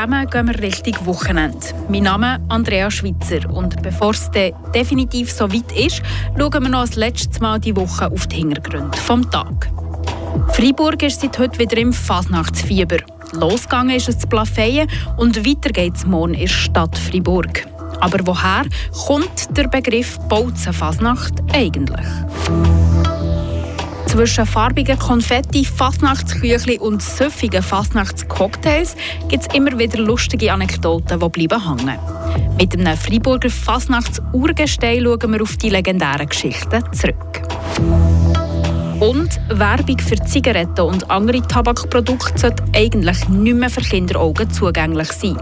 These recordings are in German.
zusammen gehen wir Richtung Wochenende. Mein Name ist Andrea Schweitzer und bevor es definitiv so weit ist, schauen wir noch das letzte Mal die Woche auf die Hintergründe vom Tag. Freiburg ist seit heute wieder im Fasnachtsfieber. Losgegangen ist es zu Plafeyen und weiter geht es morgen in der Stadt Freiburg. Aber woher kommt der Begriff Bautzen-Fasnacht eigentlich? Zwischen farbigen Konfetti, Fasnachtsküchli und süffigen Fasnachtscocktails gibt es immer wieder lustige Anekdoten, die bleiben hängen. Mit einem Freiburger Fasnachts-Urgestein schauen wir auf die legendären Geschichten zurück. Und Werbung für Zigaretten und andere Tabakprodukte sollte eigentlich nicht mehr für Kinderaugen zugänglich sein.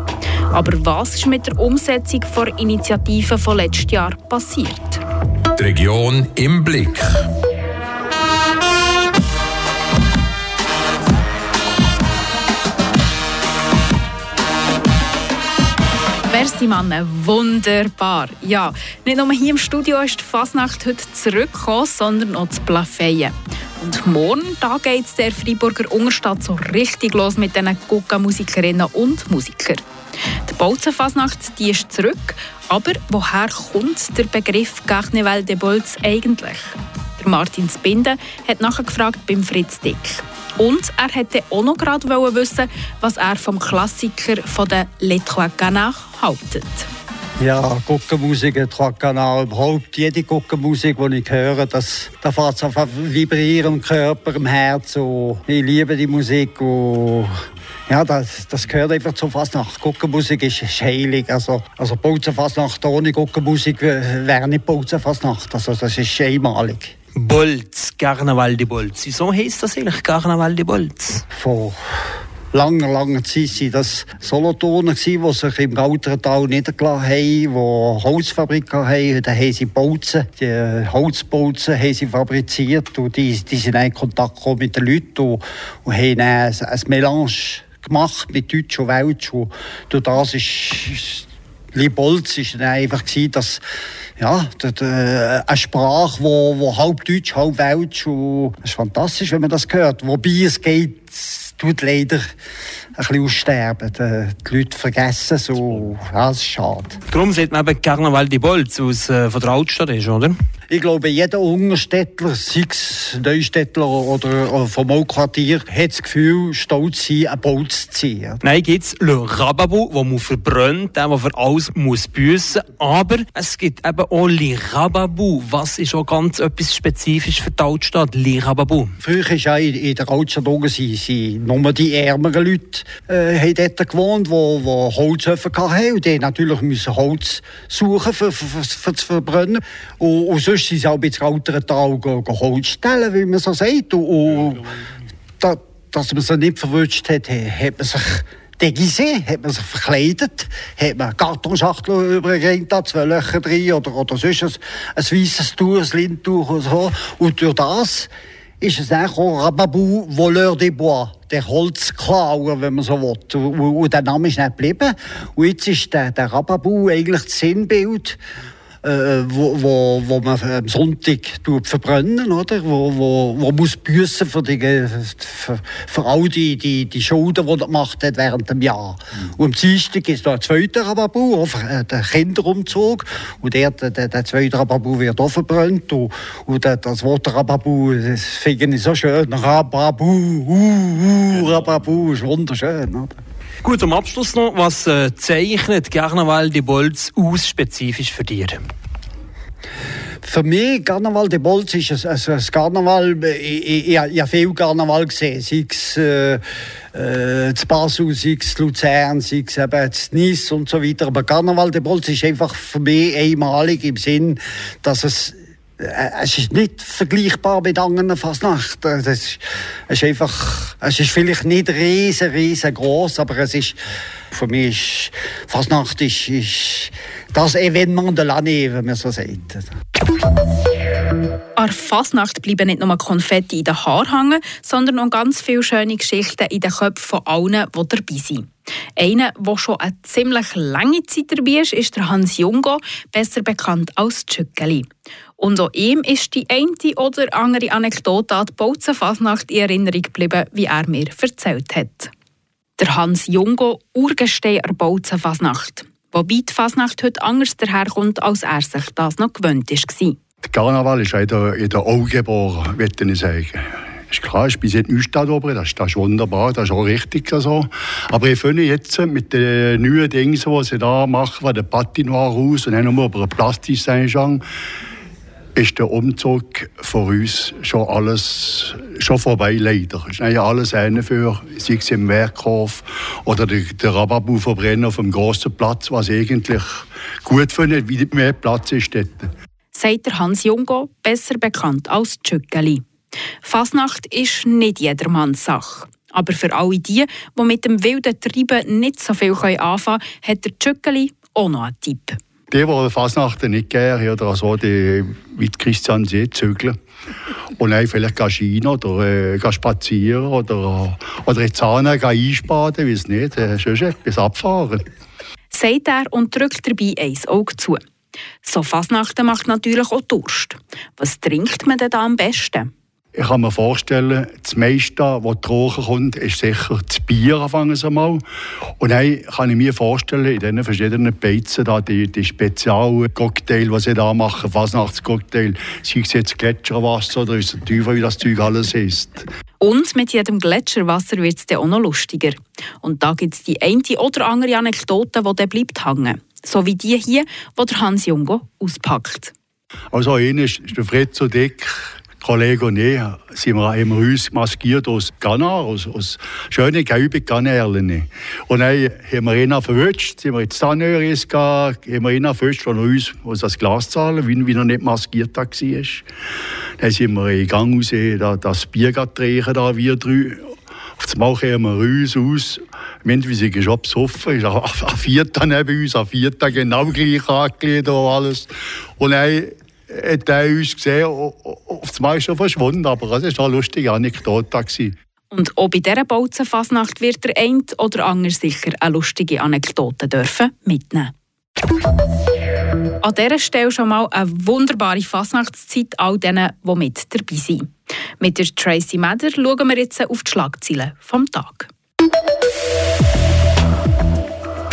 Aber was ist mit der Umsetzung der Initiative von letztes Jahr passiert? Die Region im Blick. Merci, Mann. Wunderbar. Ja, nicht nur hier im Studio ist die Fasnacht heute zurückgekommen, sondern auch zu Plafeyen. Und morgen geht es der Freiburger Unterstadt so richtig los mit diesen Gucka-Musikerinnen und Musikern. Die Bautzen-Fasnacht ist zurück, aber woher kommt der Begriff Carnaval de Bolz eigentlich? Martin Spinde hat nachgefragt beim Fritz Dick. Und er hätte auch noch gerade wissen, was er vom Klassiker von der Les Trois Canards haltet. Ja, Guckenmusik, Trois Canards, überhaupt jede Guckenmusik, die ich höre, das, da fährt es einfach vibrieren im Körper, im Herz. Und ich liebe die Musik und ja, das, das gehört einfach zur Fasnacht. Guckenmusik ist, ist heilig. Also, also Bauzenfasnacht ohne Guckenmusik wäre nicht Bauzenfasnacht. Also das ist einmalig. Bolz, Carnaval de Bolz. Wieso heisst das eigentlich Carnaval de Bolz? Vor langer, langer Zeit waren das Solothurner, die sich im Gautertal niedergelassen haben, die Holzfabriken haben. Da haben sie Bolzen, die Holzbolzen haben sie fabriziert und die, die sind in Kontakt mit den Leuten und, und haben ein, ein Melange gemacht mit Deutsch und Welsch. Und durch das ist Libolz ist einfach dass ja, eine Sprache, wo, wo halb Deutsch, halb Welsch und es ist fantastisch, wenn man das hört. Wobei es geht, es tut leider ein bisschen aussterben. Die Leute vergessen so. Ja, das ist schade. Darum sieht man eben Carnaval di Bolz, äh, von der Altstadt ist, oder? Ich glaube, jeder Ungerstädtler, sei es Neustädtler oder vom Quartier, hat das Gefühl, stolz zu sein, ein Bolz zu ziehen. Nein, gibt es Le Rababu, wo man verbrennt, der, der für alles muss büssen Aber es gibt eben auch Le Rababu, was ist auch ganz etwas spezifisch für die Altstadt, Le Rababu. Früher war ja in, der Altstadt sie, nur die ärmeren Leute äh, haben dort gewohnt, die, die Holzhöfe hatten. Und die natürlich müssen Holz suchen, für, für, für, für zu verbrennen. Und, und sonst sind sie auch ins ältere Tal Holz stellen, wie man so sagt. Und, und da, dass man sie nicht verwünscht hat, hat man sich déguisé, hat man sich verkleidet, hat man Kartonschachtel übergegangen, zwei Löcher drin oder, oder sonst ein, ein weißes Tuch, ein Lindtuch oder so. Und durch das ist es dann auch Rababou Voleur des Bois, der Holzklauer, wenn man so will. Und, und der Name ist nicht geblieben. Und jetzt ist der, der Rababou eigentlich das Sinnbild äh, wo, wo, wo man am Sonntag verbrennen, oder? Wo, wo, wo muss büßen für, die, für, für all die, die, die Schulden, die er gemacht hat während dem Jahr. Mhm. Und am Dienstag ist da ein zweiter Rababu, äh, der Kinderumzug. Und der, der, der zweite Rababu wird auch verbrannt. Und, und das Wort Rababu, das finde ich so schön. Rababu, uh, uh, Rababu, ist wunderschön, oder? Gut, zum Abschluss noch, was äh, zeichnet Carnaval de Bolz aus spezifisch für dich? Für mich, Carnaval de Bolz ist ein, ein, ein Karneval, ich, ich, ich habe viel Karneval gesehen, sei es äh, äh, Basel, sei es Luzern, sei es eben Nice und so weiter. Aber Carnaval de Bolz ist einfach für mich einmalig im Sinn, dass es äh, es ist nicht vergleichbar mit anderen Fasnacht. Es ist, es ist einfach, es ist vielleicht nicht riesen, riesengroß, aber es ist, für mich ist, Fasnacht ist, ist das Evenement de l'année, wenn man so sagt. An Fasnacht bleiben nicht nur Konfetti in den Haaren hängen, sondern auch ganz viele schöne Geschichten in den Köpfen von allen, die dabei sind. Einer, der schon eine ziemlich lange Zeit dabei ist, ist der Hans Jungo, besser bekannt als Tschückeli. Und auch ihm ist die eine oder andere Anekdote an die Bautzen Fasnacht in Erinnerung geblieben, wie er mir erzählt hat. Der Hans Jungo, Urgestein der Bautzen Fasnacht. Wobei die Fasnacht heute anders daherkommt, als er sich das noch gewöhnt war. Der Karneval ist in der Augen geboren, würde ich sagen. Ist klar, ich bin jetzt Neustadt oben, das, ist wunderbar, das ist auch richtig so. Aber ich finde jetzt mit den neuen Dingen, die sie da machen, von der Patinoire raus und dann nur über ein Plastik Saint-Jean, ist der Umzug von uns schon alles schon vorbei, leider. Es ist ja alles eine für, sei es im Werkhof oder der, der Rababu-Verbrenner auf dem grossen Platz, was eigentlich gut finde, wie mehr Platz ist dort. Sagt der Hans Jungo, besser bekannt als Tschückeli. Fasnacht ist nicht jedermanns Sache. Aber für alle die, die mit dem wilden Treiben nicht so viel anfangen können, hat der Tschückeli auch noch einen Tipp. Die, die Fasnachten nicht gerne oder so, die wie Christian See zügeln. Und dann vielleicht gehen oder äh, spazieren oder, oder in Zahnen einspaden, wie es nicht, äh, schon etwas abfahren. Sagt er und drückt dabei ein Auge zu. So Fasnachten macht natürlich auch Durst. Was trinkt man denn da am besten? Ich kann mir vorstellen, das meiste, was trocken kommt, ist sicher das Bier anfangen sie mal. Und dann kann ich mir vorstellen, in diesen verschiedenen Beizen, da, die, die Spezialcocktail, die sie da machen, Fasnachtscocktail, sei es jetzt Gletscherwasser oder ist Teufel, wie das Zeug alles ist. Und mit jedem Gletscherwasser wird es dann auch noch lustiger. Und da gibt es die eine oder andere Anekdote, die dann bleibt hängen. So wie die hier, die Hans Jungo auspackt. Also einer ist der Fritz so dick, Kollege und ich sind wir, haben wir uns maskiert aus Ghana, aus, aus schönen, gelben Ghanaerlen. Und dann haben wir ihn verwünscht, sind wir ins Zahnöris gegangen, haben wir ihn verwünscht, von uns, uns das Glas zahlen, wie, wie er nicht maskiert war. Dann sind wir in Gang raus, da, das Bier trinken, da wir drei. Auf das Mal kommen wir uns aus. Wir sie schon besoffen ist. An vierter neben uns, an vierter genau gleich angelegt und alles. Und dann hat er uns gesehen, auf das Mal er verschwunden, aber es war eine lustige Anekdote. Und auch bei dieser Bauzenfasnacht wird der eine oder andere sicher eine lustige Anekdote dürfen mitnehmen An dieser Stelle schon mal eine wunderbare Fasnachtszeit all denen, die mit dabei sind. Mit der Tracy Meder schauen wir jetzt auf die Schlagzeilen vom Tag.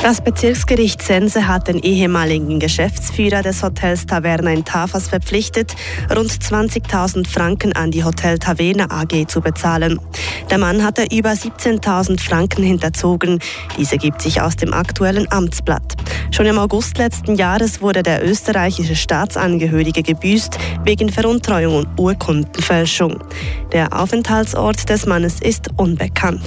Das Bezirksgericht Sense hat den ehemaligen Geschäftsführer des Hotels Taverna in Tafas verpflichtet, rund 20.000 Franken an die Hotel Taverna AG zu bezahlen. Der Mann hatte über 17.000 Franken hinterzogen. Diese gibt sich aus dem aktuellen Amtsblatt. Schon im August letzten Jahres wurde der österreichische Staatsangehörige gebüßt wegen Veruntreuung und Urkundenfälschung. Der Aufenthaltsort des Mannes ist unbekannt.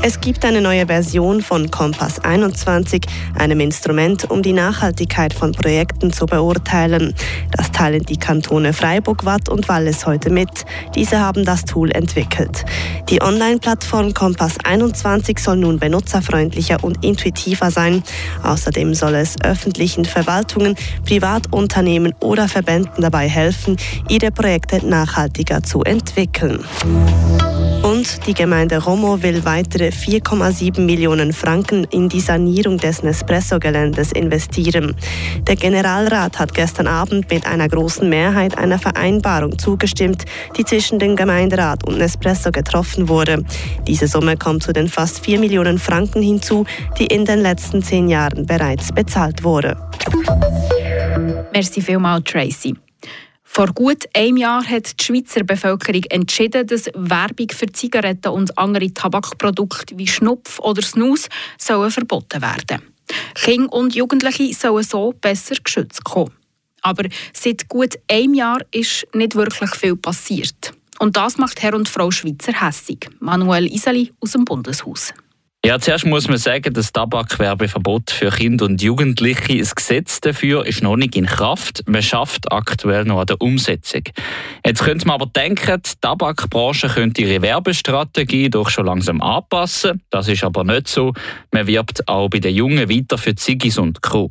Es gibt eine neue Version von Kompass 21, einem Instrument, um die Nachhaltigkeit von Projekten zu beurteilen. Das teilen die Kantone Freiburg, Watt und Wallis heute mit. Diese haben das Tool entwickelt. Die Online-Plattform Kompass 21 soll nun benutzerfreundlicher und intuitiver sein. Außerdem soll es öffentlichen Verwaltungen, Privatunternehmen oder Verbänden dabei helfen, ihre Projekte nachhaltiger zu entwickeln. Und die Gemeinde Romo will weitere 4,7 Millionen Franken in die Sanierung des Nespresso-Geländes investieren. Der Generalrat hat gestern Abend mit einer großen Mehrheit einer Vereinbarung zugestimmt, die zwischen dem Gemeinderat und Nespresso getroffen wurde. Diese Summe kommt zu den fast 4 Millionen Franken hinzu, die in den letzten zehn Jahren bereits bezahlt wurde. Merci vielmals, Tracy. Vor gut einem Jahr hat die Schweizer Bevölkerung entschieden, dass Werbung für Zigaretten und andere Tabakprodukte wie Schnupf oder Snus sollen verboten werden. Kinder und Jugendliche sollen so besser geschützt kommen. Aber seit gut einem Jahr ist nicht wirklich viel passiert. Und das macht Herr und Frau Schweizer hässig. Manuel Iseli aus dem Bundeshaus. Ja, zuerst muss man sagen, das Tabakwerbeverbot für Kinder und Jugendliche, das Gesetz dafür ist noch nicht in Kraft. Man schafft aktuell noch an der Umsetzung. Jetzt könnte man aber denken, die Tabakbranche könnte ihre Werbestrategie doch schon langsam anpassen. Das ist aber nicht so. Man wirbt auch bei den Jungen weiter für Ziggis und Co.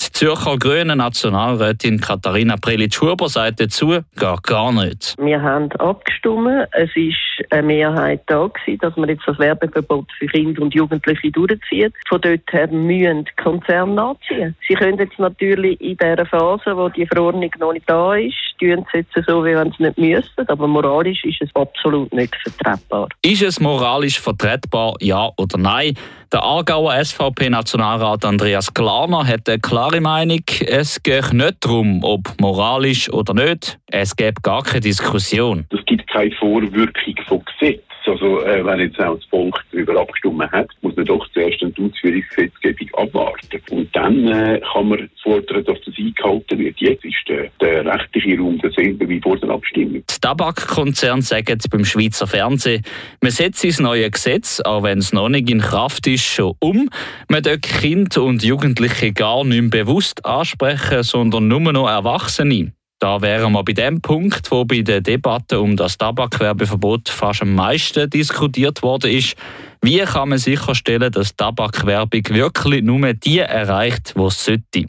Die Zürcher Grünen Nationalrätin Katharina Prelitsch-Huber sagt dazu, gar, gar nicht. Wir haben abgestimmt. Es war eine Mehrheit da, gewesen, dass man jetzt das Werbeverbot für Kinder und Jugendliche durchzieht. Von dort her müssen die Konzerne nachziehen. Sie können jetzt natürlich in dieser Phase, wo die Verordnung noch nicht da ist, tun sie jetzt so, wie wenn sie nicht müssten. Aber moralisch ist es absolut nicht vertretbar. Ist es moralisch vertretbar, ja oder nein? Der Aargauer SVP-Nationalrat Andreas Klarner hat eine klare Meinung. Es geht nicht darum, ob moralisch oder nicht. Es gibt gar keine Diskussion. Es gibt keine Vorwirkung von Gesetz. Also, äh, wenn jetzt auch das Volk darüber abgestimmt hat, muss man doch zuerst eine Ausführungsgesetzgebung abwarten. Und dann äh, kann man fordern, dass das eingehalten wird. Jetzt ist der, der rechtliche Raum derselbe wie vor der Abstimmung. Die Tabakkonzerne sagen beim Schweizer Fernsehen, man setzt das neue Gesetz, auch wenn es noch nicht in Kraft ist, schon um. Man dürfen Kinder und Jugendliche gar nicht mehr bewusst ansprechen, sondern nur noch Erwachsene. Da wären wir bei dem Punkt, wo bei der Debatte um das Tabakwerbeverbot fast am meisten diskutiert worden ist. Wie kann man sicherstellen, dass Tabakwerbung wirklich nur die erreicht, die es sollte?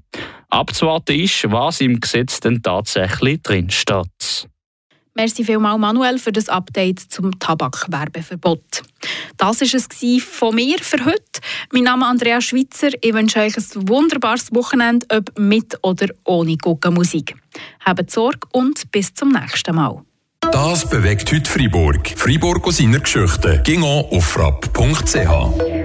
Abzuwarten ist, was im Gesetz denn tatsächlich drin steht. Merci vielmals, Manuel, für das Update zum Tabakwerbeverbot. Das war es von mir für heute. Mein Name ist Andrea Schweitzer. Ich wünsche euch ein wunderbares Wochenende, ob mit oder ohne Guggenmusik. Habt Sorge und bis zum nächsten Mal. Das bewegt heute Freiburg. Freiburg aus seiner Geschichte. Ging auf frapp.ch.